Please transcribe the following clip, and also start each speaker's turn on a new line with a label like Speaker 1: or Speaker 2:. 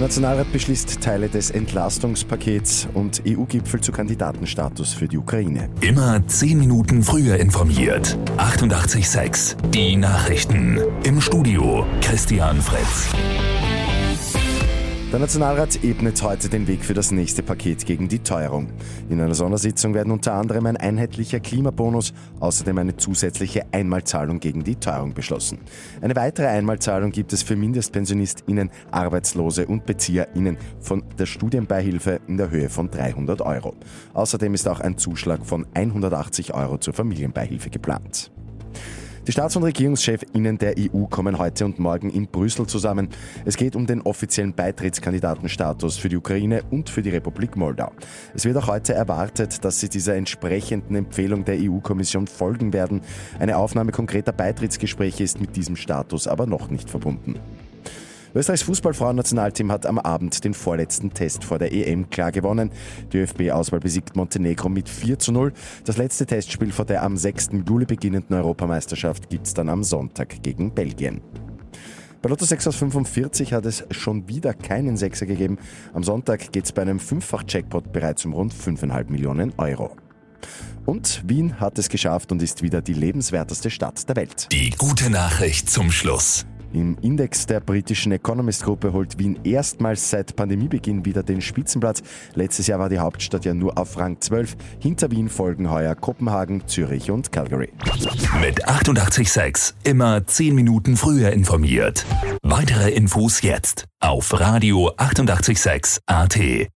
Speaker 1: Nationalrat beschließt Teile des Entlastungspakets und EU-Gipfel zu Kandidatenstatus für die Ukraine.
Speaker 2: Immer zehn Minuten früher informiert. 88.6 Die Nachrichten. Im Studio Christian Fritz.
Speaker 1: Der Nationalrat ebnet heute den Weg für das nächste Paket gegen die Teuerung. In einer Sondersitzung werden unter anderem ein einheitlicher Klimabonus, außerdem eine zusätzliche Einmalzahlung gegen die Teuerung beschlossen. Eine weitere Einmalzahlung gibt es für MindestpensionistInnen, Arbeitslose und BezieherInnen von der Studienbeihilfe in der Höhe von 300 Euro. Außerdem ist auch ein Zuschlag von 180 Euro zur Familienbeihilfe geplant. Die Staats- und Regierungschefinnen der EU kommen heute und morgen in Brüssel zusammen. Es geht um den offiziellen Beitrittskandidatenstatus für die Ukraine und für die Republik Moldau. Es wird auch heute erwartet, dass sie dieser entsprechenden Empfehlung der EU-Kommission folgen werden. Eine Aufnahme konkreter Beitrittsgespräche ist mit diesem Status aber noch nicht verbunden. Österreichs Fußballfrauennationalteam hat am Abend den vorletzten Test vor der EM klar gewonnen. Die ÖFB-Auswahl besiegt Montenegro mit 4 zu 0. Das letzte Testspiel vor der am 6. Juli beginnenden Europameisterschaft gibt es dann am Sonntag gegen Belgien. Bei Lotto 6 aus 45 hat es schon wieder keinen Sechser gegeben. Am Sonntag geht es bei einem Fünffach-Jackpot bereits um rund 5,5 Millionen Euro. Und Wien hat es geschafft und ist wieder die lebenswerteste Stadt der Welt.
Speaker 2: Die gute Nachricht zum Schluss.
Speaker 1: Im Index der britischen Economist-Gruppe holt Wien erstmals seit Pandemiebeginn wieder den Spitzenplatz. Letztes Jahr war die Hauptstadt ja nur auf Rang 12. Hinter Wien folgen heuer Kopenhagen, Zürich und Calgary.
Speaker 2: Mit 886 immer 10 Minuten früher informiert. Weitere Infos jetzt auf Radio 886 AT.